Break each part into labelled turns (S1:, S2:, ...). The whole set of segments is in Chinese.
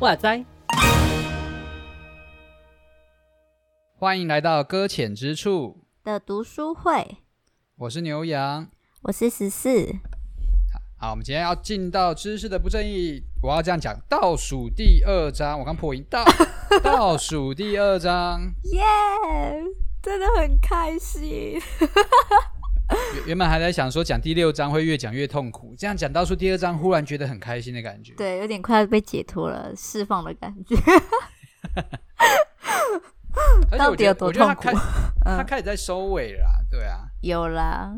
S1: 哇塞！
S2: 欢迎来到搁浅之处
S3: 的读书会。
S2: 我是牛羊，
S3: 我是十四。
S2: 好，我们今天要进到知识的不正义。我要这样讲，倒数第二章。我刚破音，倒 倒数第二章。
S3: 耶，yeah, 真的很开心。
S2: 原原本还在想说讲第六章会越讲越痛苦，这样讲到说第二章，忽然觉得很开心的感觉。
S3: 对，有点快要被解脱了，释放的感觉。到底有多痛苦？
S2: 他开始在收尾了，对啊，
S3: 有啦，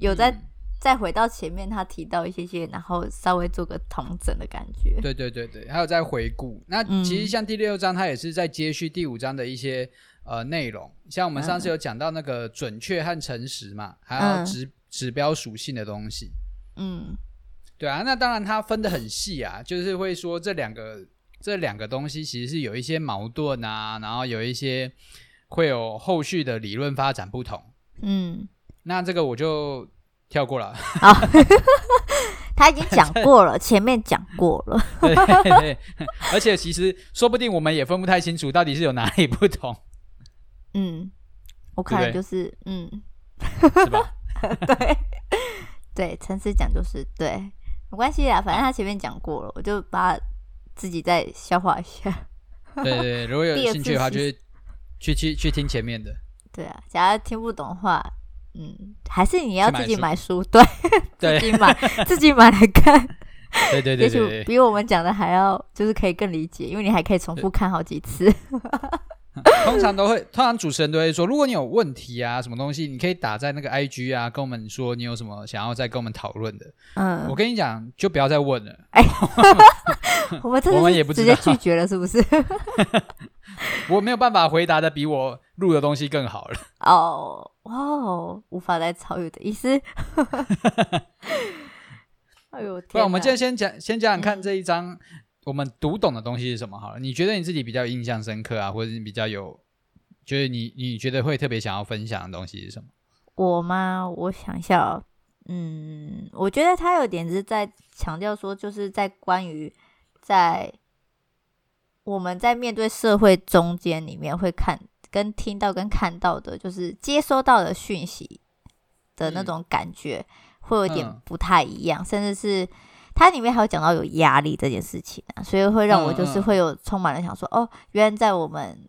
S3: 有在、嗯、再回到前面，他提到一些些，然后稍微做个统整的感觉。
S2: 对对对对，还有在回顾。那其实像第六章，他也是在接续第五章的一些。呃，内容像我们上次有讲到那个准确和诚实嘛，嗯、还有指指标属性的东西。嗯，对啊，那当然它分的很细啊，就是会说这两个这两个东西其实是有一些矛盾啊，然后有一些会有后续的理论发展不同。嗯，那这个我就跳过了。好，
S3: 他已经讲过了，前面讲过了。
S2: 对，对，对，而且其实说不定我们也分不太清楚到底是有哪里不同。
S3: 嗯，我看的就是对对嗯，
S2: 是吧？
S3: 对 对，诚实讲就是对，没关系啦，反正他前面讲过了，我就把自己再消化一下。
S2: 对，对对，如果有兴趣的话，就是去去去听前面的。
S3: 对啊，假如听不懂的话，嗯，还是你要自己买书，对，自己买自己买来看。
S2: 对对对，对，对，
S3: 也许比我们讲的还要，就是可以更理解，因为你还可以重复看好几次。
S2: 通常都会，通常主持人都会说，如果你有问题啊，什么东西，你可以打在那个 IG 啊，跟我们说你有什么想要再跟我们讨论的。嗯，我跟你讲，就不要再问了。哎，
S3: 我们我们也不直接拒绝了，是不是？
S2: 我没有办法回答的比我录的东西更好了。
S3: 哦哦，无法再超越的意思。哎呦，
S2: 那我们今天先讲，先讲讲看这一章。我们读懂的东西是什么？好了，你觉得你自己比较印象深刻啊，或者你比较有，就是你你觉得会特别想要分享的东西是什么？
S3: 我吗？我想一下哦，嗯，我觉得他有点是在强调说，就是在关于在我们在面对社会中间里面会看跟听到跟看到的，就是接收到的讯息的那种感觉，会有点不太一样，嗯、甚至是。它里面还有讲到有压力这件事情啊，所以会让我就是会有充满了想说，哦，原来在我们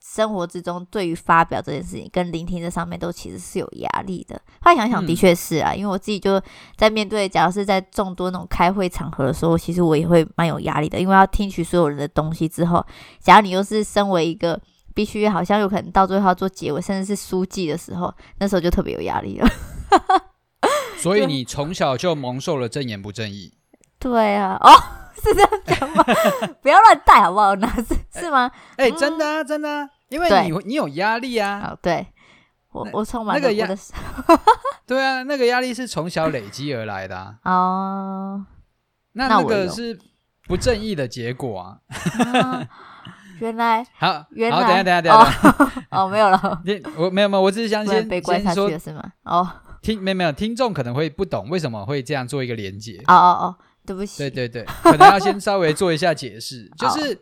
S3: 生活之中，对于发表这件事情跟聆听这上面都其实是有压力的。后来想想，的确是啊，嗯、因为我自己就在面对，假如是在众多那种开会场合的时候，其实我也会蛮有压力的，因为要听取所有人的东西之后，假如你又是身为一个必须好像有可能到最后要做结尾，甚至是书记的时候，那时候就特别有压力了。
S2: 所以你从小就蒙受了正言不正义？
S3: 对啊，哦，是这样讲吗？不要乱带好不好？那是是吗？
S2: 哎、欸欸，真的啊，真的啊，因为你你有压力啊。
S3: 哦、对，我我充满
S2: 那个压力。对啊，那个压力是从小累积而来的啊。哦，那那个是不正义的结果啊。
S3: 啊原来
S2: 好，
S3: 原来
S2: 好，等下等下等下。
S3: 哦，没有了。
S2: 你我没有没有，我只是想先
S3: 被关下去了是吗？哦。
S2: 听没有没有听众可能会不懂为什么会这样做一个连接
S3: 哦哦哦，对不起，
S2: 对对对，可能要先稍微做一下解释，就是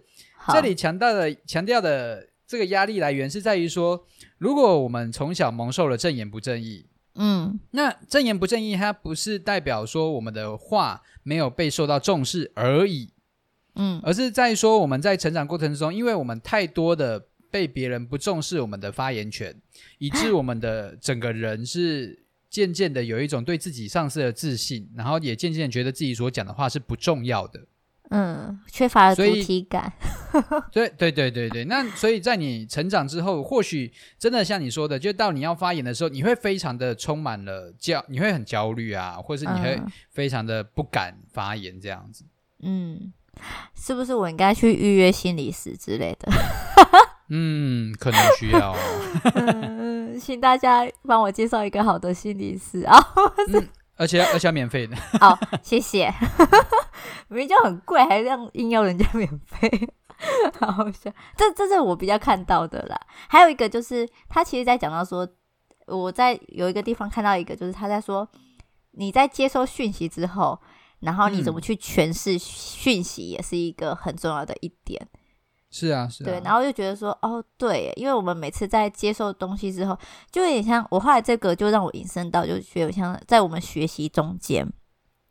S2: 这里强调的强调的这个压力来源是在于说，如果我们从小蒙受了正言不正义，嗯，那正言不正义它不是代表说我们的话没有被受到重视而已，嗯，而是在说我们在成长过程中，因为我们太多的被别人不重视我们的发言权，以致我们的整个人是。渐渐的有一种对自己丧失了自信，然后也渐渐觉得自己所讲的话是不重要的，
S3: 嗯，缺乏了主体感。
S2: 对对对对对，那所以在你成长之后，或许真的像你说的，就到你要发言的时候，你会非常的充满了焦，你会很焦虑啊，或是你会非常的不敢发言这样子。
S3: 嗯，是不是我应该去预约心理师之类的？
S2: 嗯，可能需要、哦。
S3: 嗯，请大家帮我介绍一个好的心理师啊！
S2: 而且而且要免费的。
S3: 好，谢谢。明明就很贵，还让硬要人家免费，好笑。这这是我比较看到的啦。还有一个就是，他其实在讲到说，我在有一个地方看到一个，就是他在说，你在接收讯息之后，然后你怎么去诠释讯息，也是一个很重要的一点。
S2: 是啊，是啊。
S3: 对，然后就觉得说，哦，对，因为我们每次在接受东西之后，就有点像我后来这个就让我引申到，就觉得像在我们学习中间，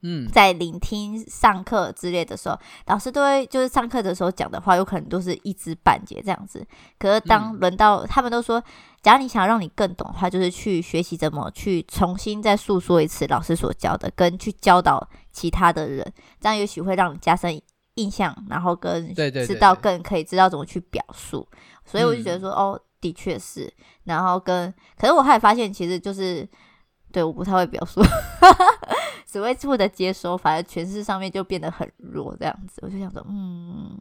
S3: 嗯，在聆听上课之类的时候，老师都会就是上课的时候讲的话，有可能都是一知半解这样子。可是当轮到、嗯、他们都说，假如你想要让你更懂的话，就是去学习怎么去重新再诉说一次老师所教的，跟去教导其他的人，这样也许会让你加深。印象，然后跟知道更可以知道怎么去表述，所以我就觉得说，嗯、哦，的确是。然后跟，可是我后来发现，其实就是对我不太会表述，只会负责接收，反而诠释上面就变得很弱，这样子。我就想说，嗯，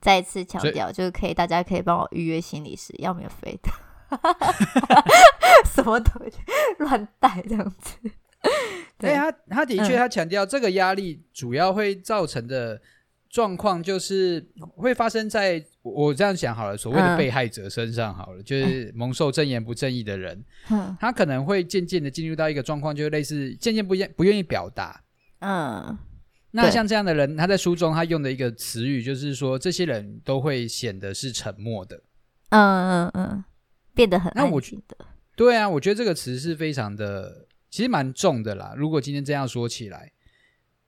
S3: 再一次强调，就是可以，大家可以帮我预约心理师，要免费的，什么东西乱带这样子。
S2: 对他，他的确，他强调这个压力主要会造成的状况，就是会发生在我这样想好了，所谓的被害者身上好了，就是蒙受正言不正义的人，他可能会渐渐的进入到一个状况，就是类似渐渐不愿不愿意表达。嗯，那像这样的人，他在书中他用的一个词语，就是说这些人都会显得是沉默的。
S3: 嗯嗯嗯，变得很安静的。
S2: 对啊，我觉得这个词是非常的。其实蛮重的啦。如果今天这样说起来，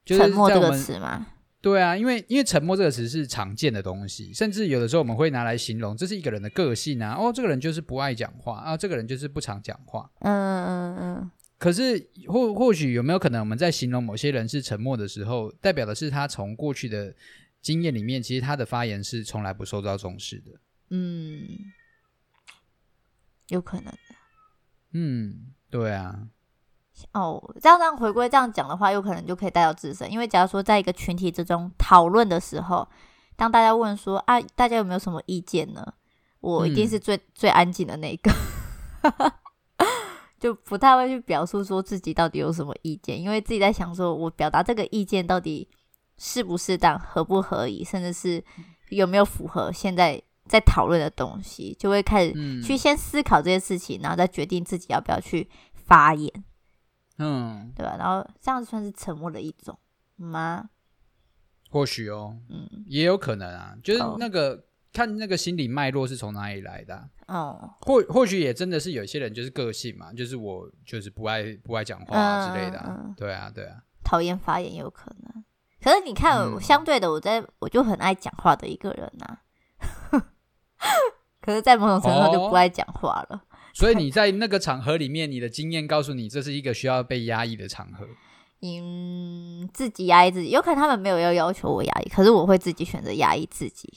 S2: 沉默这个词吗？对啊，因为因为沉默这个词是常见的东西，甚至有的时候我们会拿来形容这是一个人的个性啊。哦，这个人就是不爱讲话啊，这个人就是不常讲话。嗯嗯嗯。可是或或许有没有可能，我们在形容某些人是沉默的时候，代表的是他从过去的经验里面，其实他的发言是从来不受到重视的。嗯，
S3: 有可能的。
S2: 嗯，对啊。
S3: 哦，这样这样回归这样讲的话，有可能就可以带到自身。因为假如说在一个群体之中讨论的时候，当大家问说啊，大家有没有什么意见呢？我一定是最、嗯、最安静的那个，就不太会去表述说自己到底有什么意见，因为自己在想说我表达这个意见到底适不适当、合不合宜，甚至是有没有符合现在在讨论的东西，就会开始去先思考这些事情，然后再决定自己要不要去发言。嗯，对吧？然后这样子算是沉默的一种吗？
S2: 或许哦，嗯，也有可能啊，就是那个、哦、看那个心理脉络是从哪里来的、啊、哦。或或许也真的是有些人就是个性嘛，就是我就是不爱不爱讲话、啊、之类的、啊。嗯，对啊，对啊，
S3: 讨厌发言有可能。可是你看，嗯、相对的，我在我就很爱讲话的一个人呐、啊，可是，在某种程度上就不爱讲话了。哦
S2: 所以你在那个场合里面，你的经验告诉你，这是一个需要被压抑的场合。
S3: 嗯，自己压抑自己，有可能他们没有要要求我压抑，可是我会自己选择压抑自己。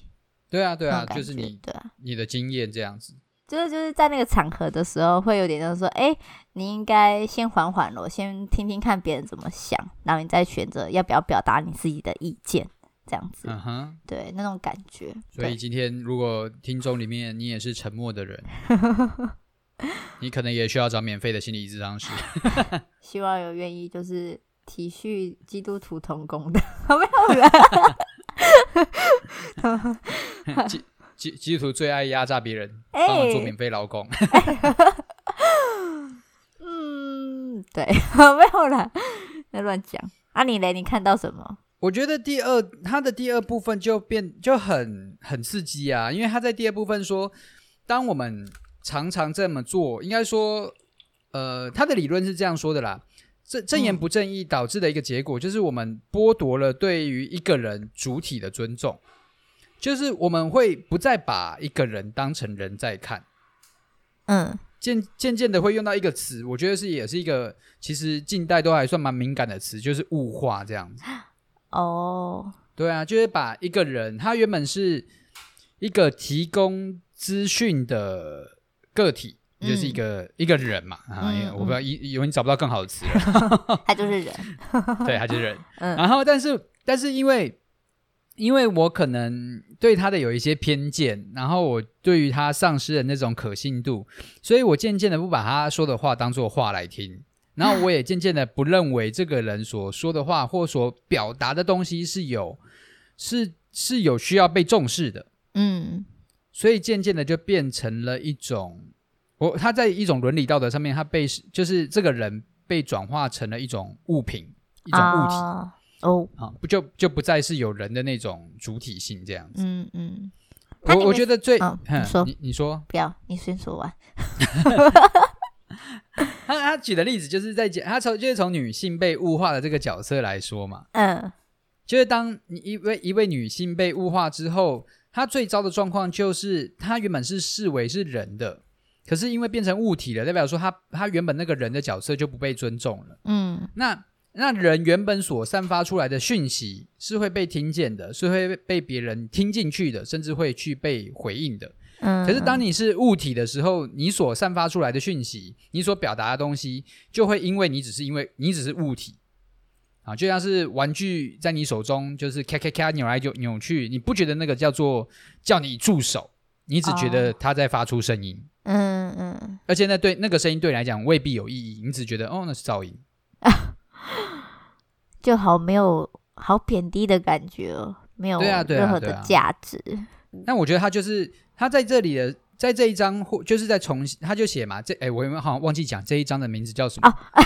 S2: 对啊，对啊，就是你，对啊，你的经验这样子。
S3: 就是就是在那个场合的时候，会有点就是说，哎，你应该先缓缓咯，先听听看别人怎么想，然后你再选择要不要表达你自己的意见，这样子。嗯哼，对，那种感觉。
S2: 所以今天如果听众里面你也是沉默的人。你可能也需要找免费的心理咨商师。
S3: 希望有愿意就是体恤基督徒同工的，没有人。
S2: 基基基督徒最爱压榨别人，帮我做免费劳工。
S3: 嗯，对，没有啦，在乱讲。啊，你嘞？你看到什么？
S2: 我觉得第二，他的第二部分就变就很很刺激啊，因为他在第二部分说，当我们。常常这么做，应该说，呃，他的理论是这样说的啦。正正言不正义导致的一个结果，就是我们剥夺了对于一个人主体的尊重，就是我们会不再把一个人当成人在看。嗯，渐渐渐的会用到一个词，我觉得是也是一个其实近代都还算蛮敏感的词，就是物化这样子。哦，对啊，就是把一个人，他原本是一个提供资讯的。个体就是一个、嗯、一个人嘛啊，嗯、我不知道，以为你找不到更好的词了。
S3: 他就是人，
S2: 对，他就是人。嗯、然后，但是，但是，因为，因为我可能对他的有一些偏见，然后我对于他丧失了那种可信度，所以我渐渐的不把他说的话当做话来听，然后我也渐渐的不认为这个人所说的话或所表达的东西是有是是有需要被重视的。嗯，所以渐渐的就变成了一种，我他在一种伦理道德上面，他被就是这个人被转化成了一种物品，一种物体。Uh... 哦，啊，不就就不再是有人的那种主体性这样子。嗯嗯，我我觉得最，
S3: 哦、你说
S2: 你你说
S3: 不要，你先说完。
S2: 他他举的例子就是在讲，他从就是从女性被物化的这个角色来说嘛。嗯，就是当你一位一位女性被物化之后，她最糟的状况就是它原本是视为是人的，可是因为变成物体了，代表说它它原本那个人的角色就不被尊重了。嗯，那。那人原本所散发出来的讯息是会被听见的，是会被别人听进去的，甚至会去被回应的。嗯，可是当你是物体的时候，你所散发出来的讯息，你所表达的东西，就会因为你只是因为你只是物体啊，就像是玩具在你手中就是咔咔咔扭来就扭去，你不觉得那个叫做叫你住手，你只觉得它在发出声音。嗯嗯，而且那对那个声音对你来讲未必有意义，你只觉得哦，那是噪音。
S3: 就好没有好贬低的感觉哦，没有任何的价值。
S2: 那我觉得他就是他在这里的，在这一章或就是在重新，他就写嘛，这哎，我有没有好像忘记讲这一章的名字叫什么？哦，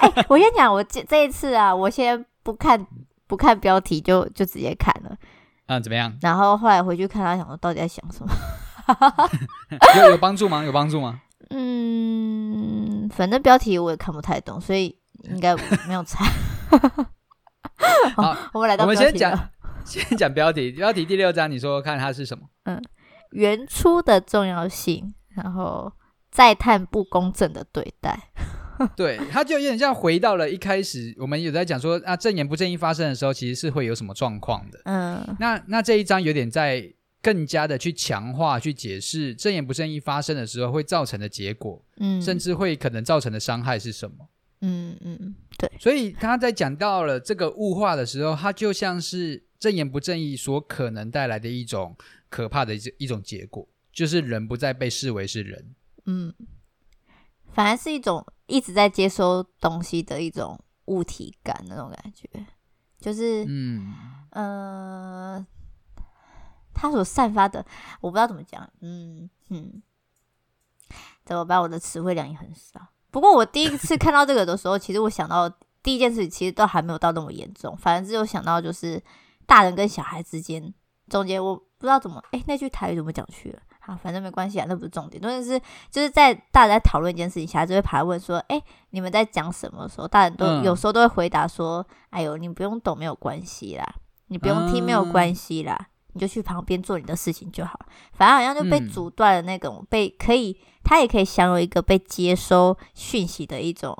S3: 哎，我先讲，我这这一次啊，我先不看不看标题就，就就直接看了。
S2: 嗯，怎么样？
S3: 然后后来回去看他，想说到底在想什么？
S2: 有有帮助吗？有帮助吗？
S3: 嗯，反正标题我也看不太懂，所以应该没有猜。
S2: 好，我们来到，我们先讲，先讲标题。标题第六章，你说说看它是什么？
S3: 嗯，原初的重要性，然后再探不公正的对待。
S2: 对，他就有点像回到了一开始，我们有在讲说啊，正言不正义发生的时候，其实是会有什么状况的。嗯，那那这一章有点在更加的去强化、去解释正言不正义发生的时候会造成的结果，嗯，甚至会可能造成的伤害是什么？嗯嗯，对，所以他在讲到了这个物化的时候，它就像是正言不正义所可能带来的一种可怕的一一种结果，就是人不再被视为是人，嗯，
S3: 反而是一种一直在接收东西的一种物体感那种感觉，就是嗯。呃，他所散发的，我不知道怎么讲，嗯嗯，怎么办？我的词汇量也很少。不过我第一次看到这个的时候，其实我想到第一件事，其实都还没有到那么严重，反正只有想到就是大人跟小孩之间中间，我不知道怎么，诶，那句台语怎么讲去了？好，反正没关系啊，那不是重点，重点是就是在大家在讨论一件事情，小孩子会跑来问说，诶，你们在讲什么时候？大人都有时候都会回答说，哎呦，你不用懂没有关系啦，你不用听没有关系啦。你就去旁边做你的事情就好，反正好像就被阻断了那种、嗯、被可以，他也可以享有一个被接收讯息的一种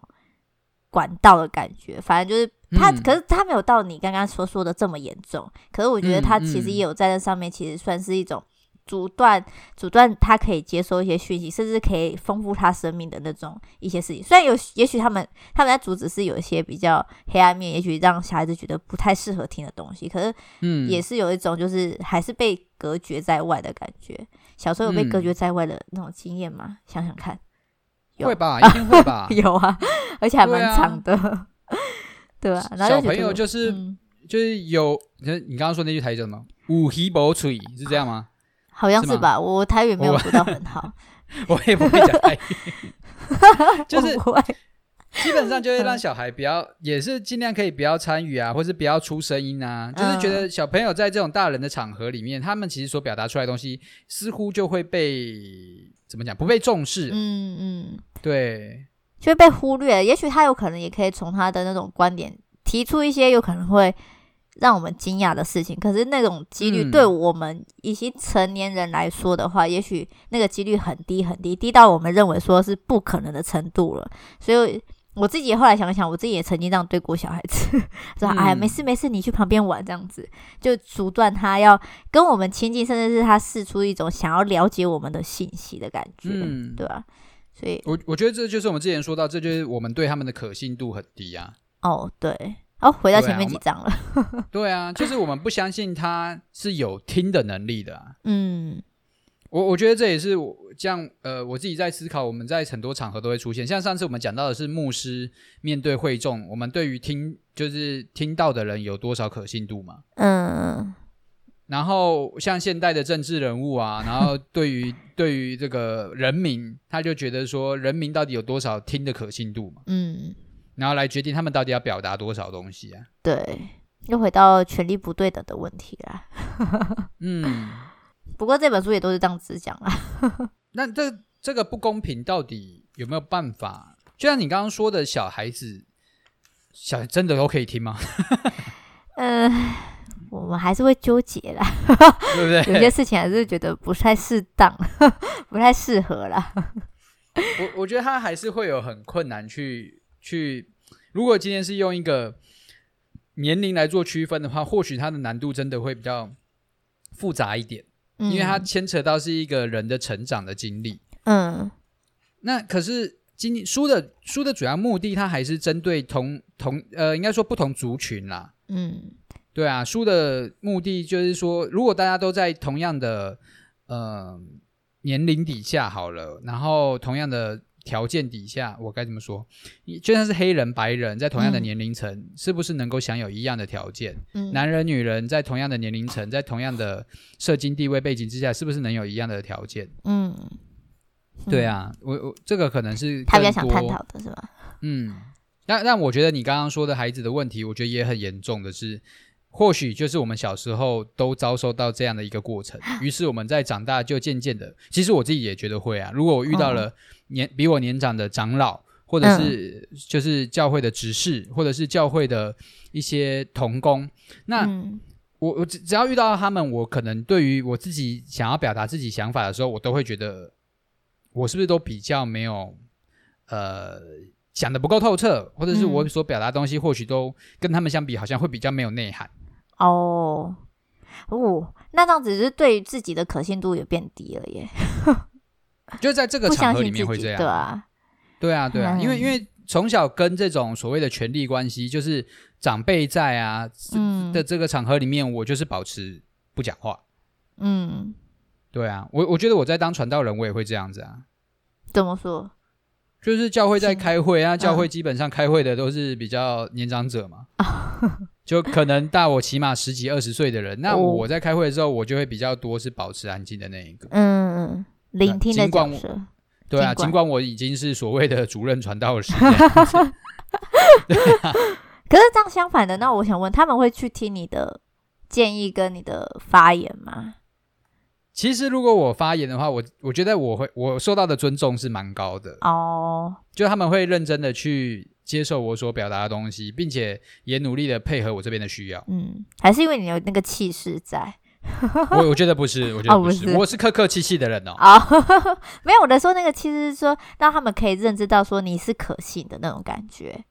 S3: 管道的感觉。反正就是他，嗯、可是他没有到你刚刚所说的这么严重。可是我觉得他其实也有在那上面，其实算是一种。阻断，阻断，他可以接收一些讯息，甚至可以丰富他生命的那种一些事情。虽然有，也许他们他们在阻止是有一些比较黑暗面，也许让小孩子觉得不太适合听的东西。可是，嗯，也是有一种就是还是被隔绝在外的感觉。小时候有被隔绝在外的那种经验吗？嗯、想想看，
S2: 会吧，一定会吧，
S3: 有啊，而且还蛮长的，对吧、啊？
S2: 小朋友就是、嗯、就是有，你刚刚说那句台词什么？有耳无喙是这样吗？
S3: 好像是吧，是我台语没有读到很好，
S2: 我，我也不会讲台语，就是 基本上就会让小孩不要，也是尽量可以不要参与啊，或是不要出声音啊，就是觉得小朋友在这种大人的场合里面，他们其实所表达出来的东西，似乎就会被怎么讲，不被重视，嗯嗯，对，
S3: 就会被忽略。也许他有可能也可以从他的那种观点提出一些有可能会。让我们惊讶的事情，可是那种几率对我们一些成年人来说的话，嗯、也许那个几率很低很低，低到我们认为说是不可能的程度了。所以我自己后来想想，我自己也曾经这样对过小孩子，说：“哎呀，没事没事，你去旁边玩。”这样子就阻断他要跟我们亲近，甚至是他试出一种想要了解我们的信息的感觉，嗯、对吧、啊？所以，
S2: 我我觉得这就是我们之前说到，这就是我们对他们的可信度很低啊。
S3: 哦，对。哦，回到前面几章了。
S2: 对啊，对啊，就是我们不相信他是有听的能力的啊。嗯，我我觉得这也是我这样呃，我自己在思考，我们在很多场合都会出现。像上次我们讲到的是牧师面对会众，我们对于听就是听到的人有多少可信度嘛？嗯。然后像现代的政治人物啊，然后对于 对于这个人民，他就觉得说人民到底有多少听的可信度嘛？嗯。然后来决定他们到底要表达多少东西啊？
S3: 对，又回到权力不对等的问题啦。嗯。不过这本书也都是这样子讲啊。
S2: 那这这个不公平到底有没有办法？就像你刚刚说的，小孩子小孩真的都可以听吗？
S3: 嗯、呃，我们还是会纠结啦，
S2: 对不对？
S3: 有些事情还是觉得不太适当，不太适合啦。
S2: 我我觉得他还是会有很困难去去。如果今天是用一个年龄来做区分的话，或许它的难度真的会比较复杂一点。因为它牵扯到是一个人的成长的经历，嗯，那可是今书的书的主要目的，它还是针对同同呃，应该说不同族群啦，嗯，对啊，书的目的就是说，如果大家都在同样的呃年龄底下好了，然后同样的。条件底下，我该怎么说？就算是黑人、白人，在同样的年龄层，嗯、是不是能够享有一样的条件？嗯、男人、女人在同样的年龄层，在同样的社经地位背景之下，是不是能有一样的条件？嗯，对啊，我我这个可能是
S3: 他比较想探讨的是吧？
S2: 嗯，但但我觉得你刚刚说的孩子的问题，我觉得也很严重的是。或许就是我们小时候都遭受到这样的一个过程，于是我们在长大就渐渐的，其实我自己也觉得会啊。如果我遇到了年比我年长的长老，或者是就是教会的执事，或者是教会的一些童工，那我我只只要遇到他们，我可能对于我自己想要表达自己想法的时候，我都会觉得我是不是都比较没有呃想的不够透彻，或者是我所表达的东西或许都跟他们相比，好像会比较没有内涵。
S3: 哦，哦，那这样子是对自己的可信度也变低了耶。
S2: 就在这个场合里面会这样，
S3: 对啊，
S2: 对啊，对啊，嗯、因为因为从小跟这种所谓的权力关系，就是长辈在啊、嗯、的这个场合里面，我就是保持不讲话。嗯，对啊，我我觉得我在当传道人，我也会这样子啊。
S3: 怎么说？
S2: 就是教会在开会啊，教会基本上开会的都是比较年长者嘛。嗯 就可能大我起码十几二十岁的人，那我在开会的时候，我就会比较多是保持安静的那一个，
S3: 嗯，聆听的角色。
S2: 对啊，尽管我已经是所谓的主任传道士。
S3: 可是这样相反的，那我想问，他们会去听你的建议跟你的发言吗？
S2: 其实如果我发言的话，我我觉得我会我受到的尊重是蛮高的哦，就他们会认真的去。接受我所表达的东西，并且也努力的配合我这边的需要。嗯，
S3: 还是因为你有那个气势在。
S2: 我我觉得不是，我觉得不是，哦、不是我是客客气气的人哦。
S3: 啊、哦，没有，我的说那个气势是说，让他们可以认知到说你是可信的那种感觉。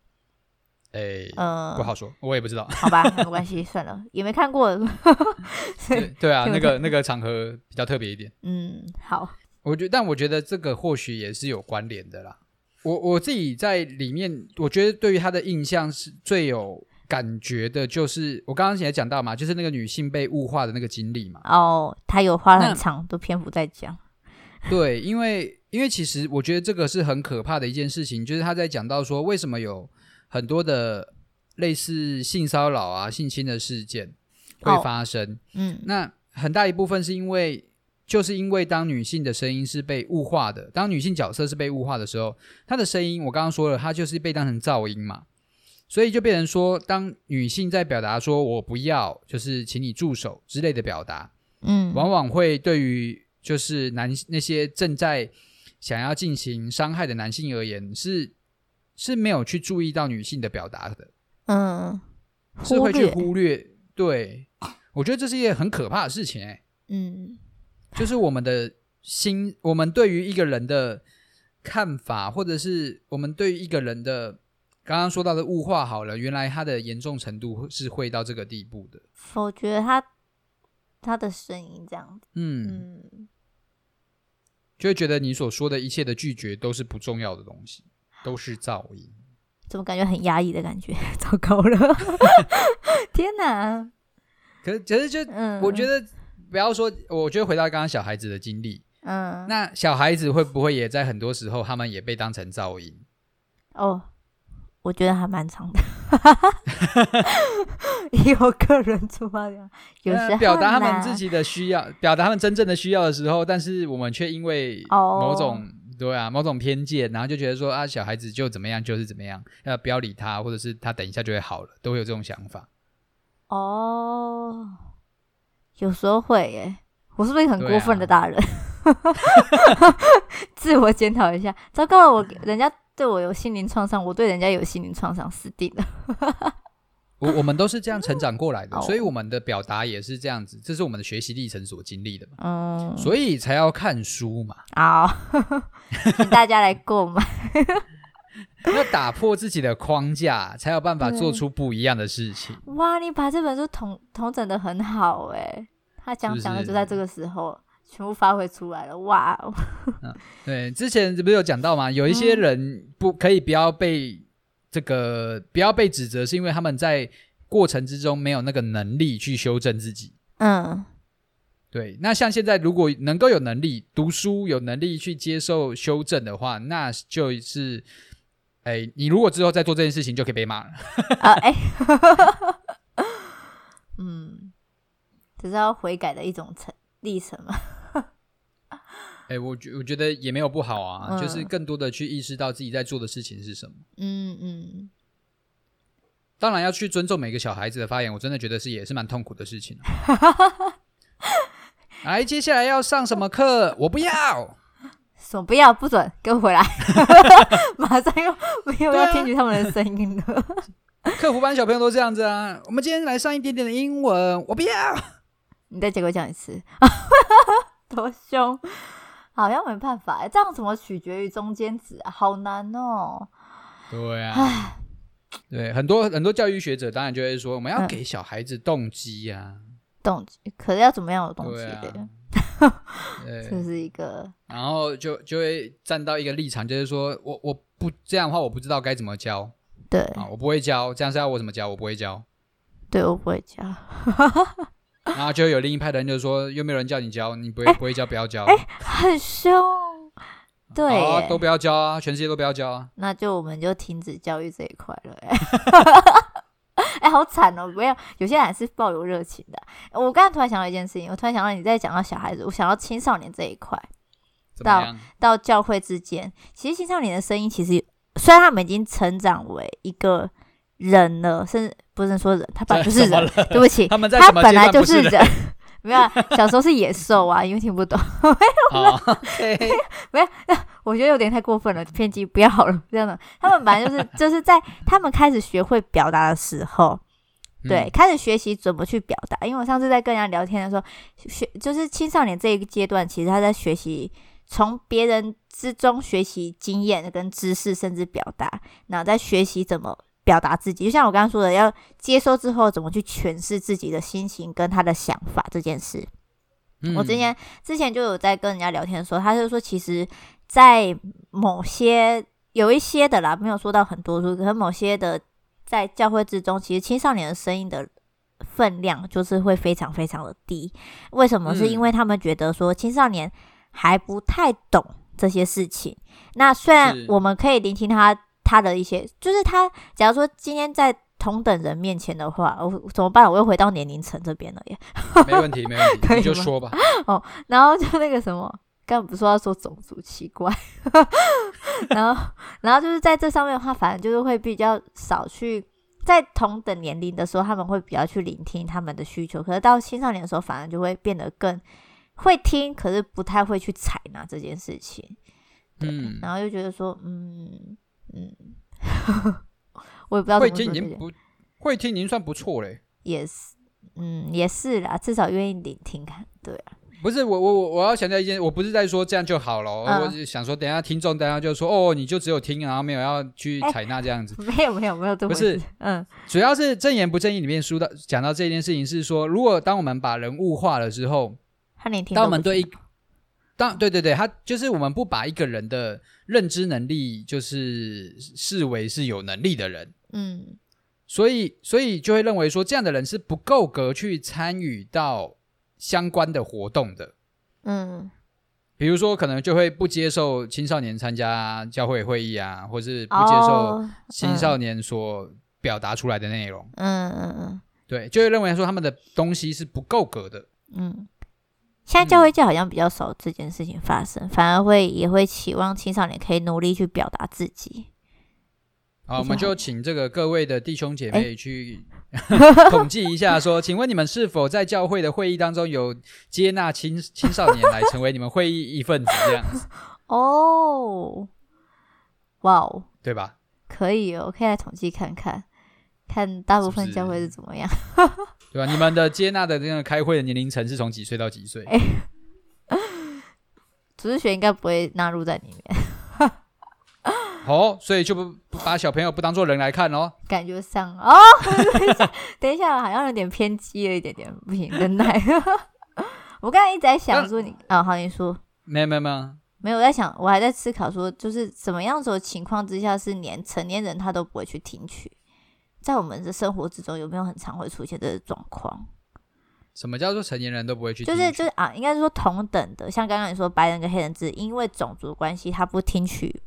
S2: 哎、欸，嗯，不好说，我也不知道。
S3: 好吧，没关系，算了，也没看过。
S2: 对，对啊，那个那个场合比较特别一点。
S3: 嗯，好。
S2: 我觉得，但我觉得这个或许也是有关联的啦。我我自己在里面，我觉得对于他的印象是最有感觉的，就是我刚刚也讲到嘛，就是那个女性被物化的那个经历嘛。
S3: 哦，他有花很长的篇幅在讲。
S2: 对，因为因为其实我觉得这个是很可怕的一件事情，就是他在讲到说为什么有很多的类似性骚扰啊、性侵的事件会发生。哦、嗯，那很大一部分是因为。就是因为当女性的声音是被物化的，当女性角色是被物化的时候，她的声音，我刚刚说了，她就是被当成噪音嘛，所以就变成说，当女性在表达说“我不要”，就是请你住手之类的表达，嗯，往往会对于就是男那些正在想要进行伤害的男性而言，是是没有去注意到女性的表达的，嗯，是会去忽略。对，我觉得这是一件很可怕的事情，欸，嗯。就是我们的心，我们对于一个人的看法，或者是我们对于一个人的刚刚说到的物化，好了，原来他的严重程度是会到这个地步的。
S3: 我觉得他他的声音这样子，嗯，嗯，
S2: 就会觉得你所说的一切的拒绝都是不重要的东西，都是噪音。
S3: 怎么感觉很压抑的感觉？糟糕了！天哪！
S2: 可是，可是就，嗯，我觉得。不要说，我觉得回到刚刚小孩子的经历，
S3: 嗯，
S2: 那小孩子会不会也在很多时候，他们也被当成噪音？
S3: 哦，我觉得还蛮长的。以我个人出发点，有时候
S2: 表达他们自己的需要，表达他们真正的需要的时候，但是我们却因为某种、哦、对啊，某种偏见，然后就觉得说啊，小孩子就怎么样就是怎么样，要不要理他，或者是他等一下就会好了，都会有这种想法。
S3: 哦，有时候会耶，我是不是很过分的大人？
S2: 啊、
S3: 自我检讨一下，糟糕了，我 人家。对我有心灵创伤，我对人家有心灵创伤，死定了。
S2: 我我们都是这样成长过来的，嗯、所以我们的表达也是这样子，这是我们的学习历程所经历的嘛。嗯，所以才要看书嘛。
S3: 好，请大家来购买。
S2: 要打破自己的框架，才有办法做出不一样的事情。
S3: 哇，你把这本书统统整的很好哎，他讲讲的就在这个时候。全部发挥出来了，哇、哦
S2: 嗯！对，之前不是有讲到吗？有一些人不可以不要被这个不要被指责，是因为他们在过程之中没有那个能力去修正自己。嗯，对。那像现在，如果能够有能力读书，有能力去接受修正的话，那就是，哎，你如果之后再做这件事情，就可以被骂了。啊，哎，
S3: 嗯，只是要悔改的一种程历程嘛。
S2: 哎、欸，我觉我觉得也没有不好啊，嗯、就是更多的去意识到自己在做的事情是什么。嗯嗯。当然要去尊重每个小孩子的发言，我真的觉得是也是蛮痛苦的事情。来，接下来要上什么课？我不要，
S3: 说不要，不准，给我回来！马上又没有要听取他们的声音了。
S2: 客服班小朋友都这样子啊。我们今天来上一点点的英文，我不要。
S3: 你再结果讲一次，多凶！好像没办法哎，这样怎么取决于中间值啊？好难哦。
S2: 对啊，唉对很多很多教育学者当然就会说，我们要给小孩子动机呀、啊嗯。动机，可是要怎么样有动机？对，这是一个。然后就就会站到一个立场，就是说我我不这样的话，我不知道该怎么教。
S3: 对
S2: 啊，我不会教，这样是要我怎么教？我不会教。
S3: 对，我不会教。
S2: 然后就有另一派的人就说：“又没有人叫你教，你不会、欸、不会教，不要教。”
S3: 哎，很凶，对、
S2: 啊，都不要教啊，全世界都不要教啊。
S3: 那就我们就停止教育这一块了。哎，哎，好惨哦！不要，有些人还是抱有热情的。我刚才突然想到一件事情，我突然想到你在讲到小孩子，我想到青少年这一块，到到教会之间，其实青少年的声音，其实虽然他们已经成长为一个。人了，甚至不能说人，他本来就是人。对不起，他，他本来就是人。没有，小时候是野兽啊，因为听不懂。没有，没有，我觉得有点太过分了，偏激，不要了，这样的。他们本来就是，就是在他们开始学会表达的时候，对，开始学习怎么去表达。因为我上次在跟人家聊天的时候，学就是青少年这一个阶段，其实他在学习从别人之中学习经验跟知识，甚至表达，然后在学习怎么。表达自己，就像我刚刚说的，要接收之后怎么去诠释自己的心情跟他的想法这件事。嗯、我之前之前就有在跟人家聊天的时候，他就说，其实，在某些有一些的啦，没有说到很多，可是某些的在教会之中，其实青少年的声音的分量就是会非常非常的低。为什么？是因为他们觉得说青少年还不太懂这些事情。那虽然我们可以聆听他。他的一些，就是他，假如说今天在同等人面前的话，我怎么办？我又回到年龄层这边了耶。
S2: 没问题，没问题，你就说吧。
S3: 哦，然后就那个什么，刚刚不是说要说种族奇怪，然后，然后就是在这上面的话，反正就是会比较少去在同等年龄的时候，他们会比较去聆听他们的需求。可是到青少年的时候，反而就会变得更会听，可是不太会去采纳这件事情。对，嗯，然后又觉得说，嗯。嗯，我也不知道会听您不
S2: 会听您算不错嘞，
S3: 也是，嗯，也是啦，至少愿意聆听看，对啊，
S2: 不是我我我我要强调一件，我不是在说这样就好了，嗯、我是想说，等一下听众等下就说哦，你就只有听，然后没有要去采纳这样子，
S3: 欸、没有没有没有，不是，嗯，
S2: 主要是正言不正义里面说到讲到这件事情是说，如果当我们把人物化了之后，
S3: 他连听
S2: 当我们对一。当对对对，他就是我们不把一个人的认知能力就是视为是有能力的人，嗯，所以所以就会认为说这样的人是不够格去参与到相关的活动的，嗯，比如说，可能就会不接受青少年参加教会会议啊，或是不接受青少年所表达出来的内容。
S3: 嗯嗯嗯，
S2: 对，就会认为说他们的东西是不够格的。
S3: 嗯，现在教会界好像比较少这件事情发生，嗯、反而会也会期望青少年可以努力去表达自己。
S2: 好，我们就请这个各位的弟兄姐妹去。统计一下，说，请问你们是否在教会的会议当中有接纳青青少年来成为你们会议一份子这样子？
S3: 哦，哇哦，
S2: 对吧？
S3: 可以哦，可以来统计看看，看大部分教会是怎
S2: 么样，对吧？你们的接纳的这个开会的年龄层是从几岁到几岁？哎，
S3: 主日学应该不会纳入在里面。
S2: 哦，所以就不不把小朋友不当做人来看哦。
S3: 感觉上 哦，等一下，等一下，好像有点偏激了一点点，不行，忍耐。我刚才一直在想说你啊，好，你说，
S2: 没有没有没有，
S3: 没有我在想，我还在思考说，就是什么样子的情况之下是连成年人他都不会去听取，在我们的生活之中有没有很常会出现这个状况？
S2: 什么叫做成年人都不会去？
S3: 就是就是啊，应该是说同等的，像刚刚你说白人跟黑人是因为种族关系，他不听取。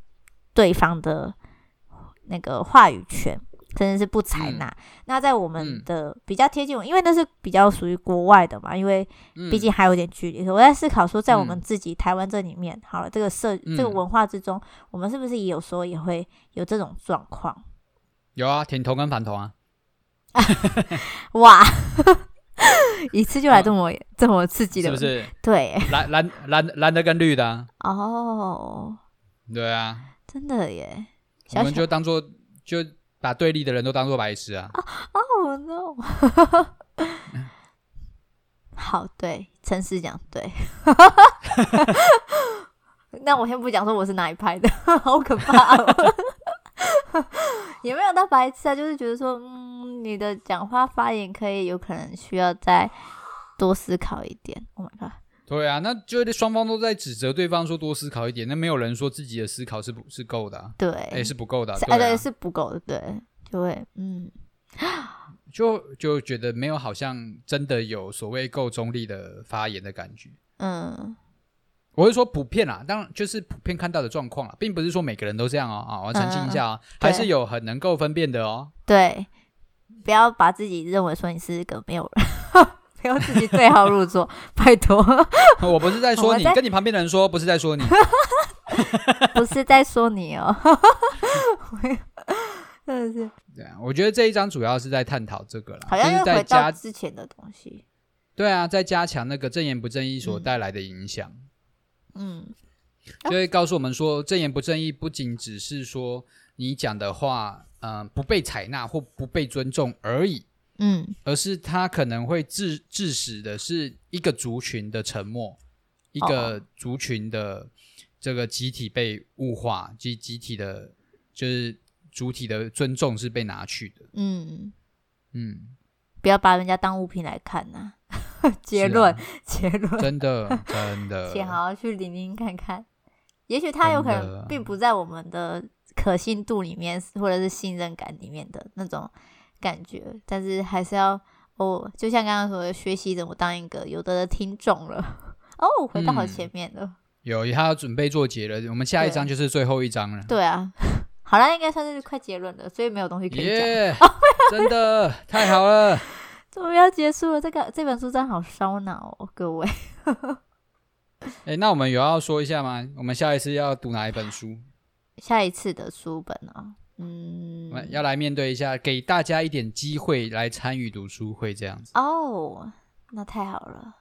S3: 对方的那个话语权，真的是不采纳。嗯、那在我们的比较贴近我，因为那是比较属于国外的嘛，因为毕竟还有点距离。嗯、我在思考说，在我们自己台湾这里面，嗯、好了，这个社、嗯、这个文化之中，我们是不是也有时候也会有这种状况？
S2: 有啊，挺同跟反同啊。
S3: 哇，一次就来这么、哦、这么刺激的，
S2: 是不是？
S3: 对，
S2: 蓝蓝蓝蓝的跟绿的、啊。
S3: 哦，
S2: 对啊。
S3: 真的耶，
S2: 我们就当做就把对立的人都当做白痴啊！
S3: 哦 no！好，对，诚实讲，对。那我先不讲说我是哪一派的，好可怕哦！也没有到白痴啊，就是觉得说，嗯，你的讲话发言可以有可能需要再多思考一点。Oh my god！
S2: 对啊，那就双方都在指责对方说多思考一点，那没有人说自己的思考是不是够的、啊，
S3: 对，
S2: 哎是不够的、啊，
S3: 哎对，是不够的，对，就会嗯，
S2: 就就觉得没有好像真的有所谓够中立的发言的感觉，
S3: 嗯，
S2: 我是说普遍啦，当然就是普遍看到的状况啦，并不是说每个人都这样哦，啊，我澄清一下啊，嗯、还是有很能够分辨的哦，
S3: 对，不要把自己认为说你是一个没有人。不要自己对号入座，拜托。
S2: 我不是在说你，跟你旁边的人说，不是在说你，
S3: 不是在说你哦。真的是。
S2: 对啊，我觉得这一章主要是在探讨这个啦，
S3: 好像是在加之前的东西。
S2: 对啊，在加强那个正言不正义所带来的影响。
S3: 嗯，
S2: 就会告诉我们说，正言不正义不仅只是说你讲的话，嗯、呃，不被采纳或不被尊重而已。
S3: 嗯，
S2: 而是他可能会致致使的是一个族群的沉默，一个族群的这个集体被物化，及集体的，就是主体的尊重是被拿去的。
S3: 嗯
S2: 嗯，
S3: 不要把人家当物品来看呐、啊。结论，结论，
S2: 真的真的，
S3: 请好好去聆听看看，也许他有可能并不在我们的可信度里面，或者是信任感里面的那种。感觉，但是还是要哦，就像刚刚说的，学习怎么当一个有德的听众了。哦，回到好前面了。嗯、有，
S2: 他要准备做结了。我们下一章就是最后一章了。
S3: 对啊，好了，应该算是快结论了，所以没有东西可以讲。
S2: Yeah, 真的太好了，
S3: 终于要结束了。这个这本书真的好烧脑哦，各位。
S2: 哎、欸，那我们有要说一下吗？我们下一次要读哪一本书？
S3: 下一次的书本啊。嗯，
S2: 要来面对一下，给大家一点机会来参与读书会这样子。
S3: 哦，那太好了。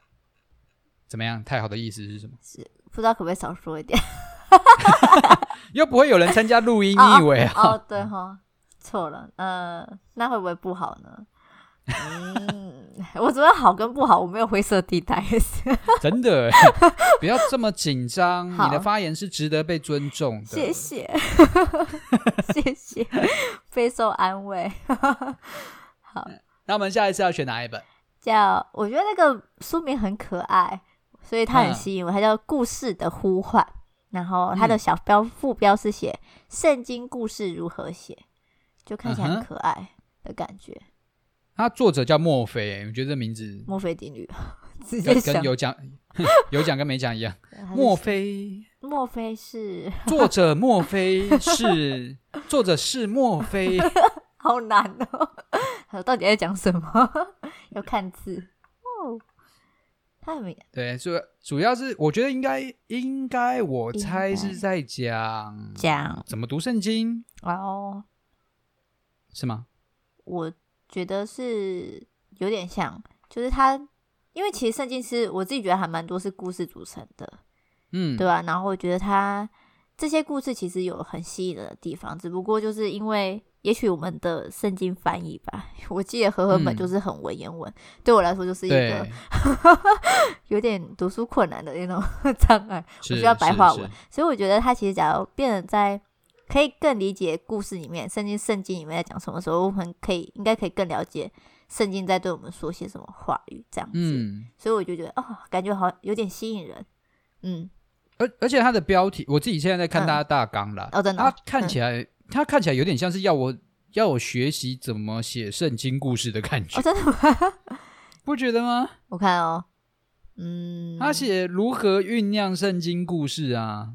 S2: 怎么样？太好的意思是什么？
S3: 是不知道可不可以少说一点？
S2: 又不会有人参加录音，你以为啊？
S3: 哦，对哈，错了。嗯、呃，那会不会不好呢？嗯，我觉得好跟不好，我没有灰色地带。
S2: 真的，不要这么紧张。你的发言是值得被尊重的。
S3: 谢谢，谢谢，备受安慰。好，
S2: 那我们下一次要选哪一本？
S3: 叫我觉得那个书名很可爱，所以它很吸引我。它叫《故事的呼唤》，然后它的小标副标是写《圣经故事如何写》，就看起来很可爱的感觉。
S2: 他作者叫墨菲，我觉得这名字
S3: 墨菲定律，直接
S2: 跟有讲 有讲跟没讲一样。墨菲，
S3: 墨菲是
S2: 作者，墨菲 是作者是墨菲，
S3: 好难哦！他到底在讲什么？要看字哦。
S2: 对，主主要是我觉得应该应该，我猜是在讲
S3: 讲
S2: 怎么读圣经
S3: 哦，
S2: 是吗？
S3: 我。觉得是有点像，就是他，因为其实圣经是我自己觉得还蛮多是故事组成的，嗯，对吧？然后我觉得他这些故事其实有很吸引人的地方，只不过就是因为也许我们的圣经翻译吧，我记得和合本就是很文言文，嗯、对我来说就是一个 有点读书困难的那种 障碍，我需要白话文，所以我觉得他其实假如变得在。可以更理解故事里面，圣经圣经里面在讲什么时候，我们可以应该可以更了解圣经在对我们说些什么话语，这样子。嗯，所以我就觉得哦，感觉好有点吸引人。嗯，
S2: 而而且它的标题，我自己现在在看它的大纲啦。
S3: 哦，真的。
S2: 它看起来，它看起来有点像是要我要我学习怎么写圣经故事的感觉。
S3: 哦，真的吗？
S2: 不觉得吗？
S3: 我看哦，嗯，
S2: 他写如何酝酿圣经故事啊。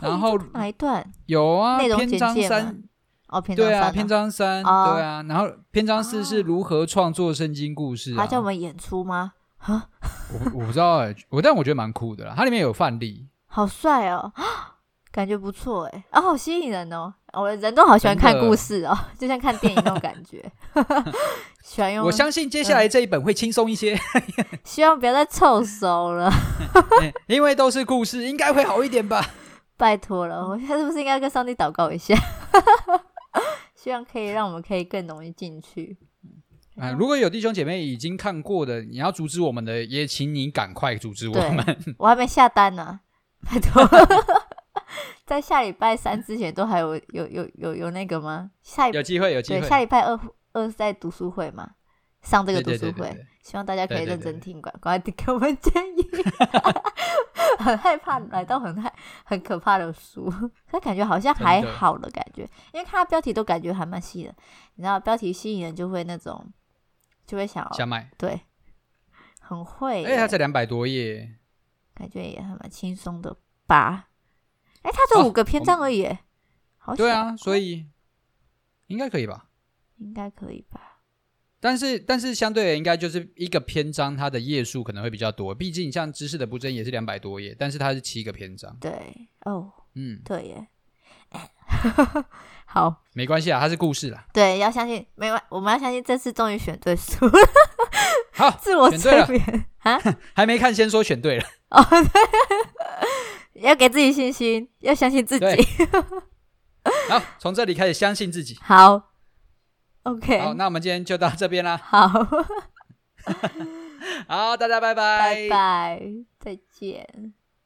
S3: 然后哪一段？
S2: 有啊，篇章三
S3: 哦，篇章三，
S2: 对啊，篇章三，对啊。然后篇章四是如何创作圣经故事？
S3: 他叫我们演出吗？
S2: 啊，我我不知道哎，我但我觉得蛮酷的啦。它里面有范例，
S3: 好帅哦，感觉不错哎，啊，好吸引人哦。我人都好喜欢看故事哦，就像看电影那种感觉。喜欢用。
S2: 我相信接下来这一本会轻松一些。
S3: 希望不要再凑手了，
S2: 因为都是故事，应该会好一点吧。
S3: 拜托了，我现在是不是应该跟上帝祷告一下？希望可以让我们可以更容易进去。
S2: 啊，如果有弟兄姐妹已经看过的，你要阻止我们的，也请你赶快阻止我们。
S3: 我还没下单呢，拜托，在下礼拜三之前都还有有有有有那个吗？下
S2: 有机会有机会，
S3: 下礼拜二二是在读书会嘛？上这个读书会，希望大家可以认真听，赶快给我们建议。很害怕来到很害很可怕的书，他感觉好像还好的感觉，因为看他标题都感觉还蛮吸的。你知道标题吸引人就会那种就会想要
S2: 想买，
S3: 对，很会。
S2: 哎，他才两百多页，
S3: 感觉也还蛮轻松的吧？哎，他这五个篇章而已，哦、好
S2: 对啊，所以应该可以吧？
S3: 应该可以吧？
S2: 但是，但是相对的，应该就是一个篇章，它的页数可能会比较多。毕竟，像知识的不争也是两百多页，但是它是七个篇章。
S3: 对，哦，嗯，对耶。
S2: 好，没关系啊，它是故事啦。
S3: 对，要相信，没关，我们要相信，这次终于选对书。
S2: 好，
S3: 自我催眠啊，
S2: 还没看，先说选对了。
S3: 哦，对，要给自己信心，要相信自己。
S2: 好，从这里开始相信自己。
S3: 好。OK，
S2: 好，那我们今天就到这边啦。
S3: 好，
S2: 好，大家拜拜，
S3: 拜拜，再见。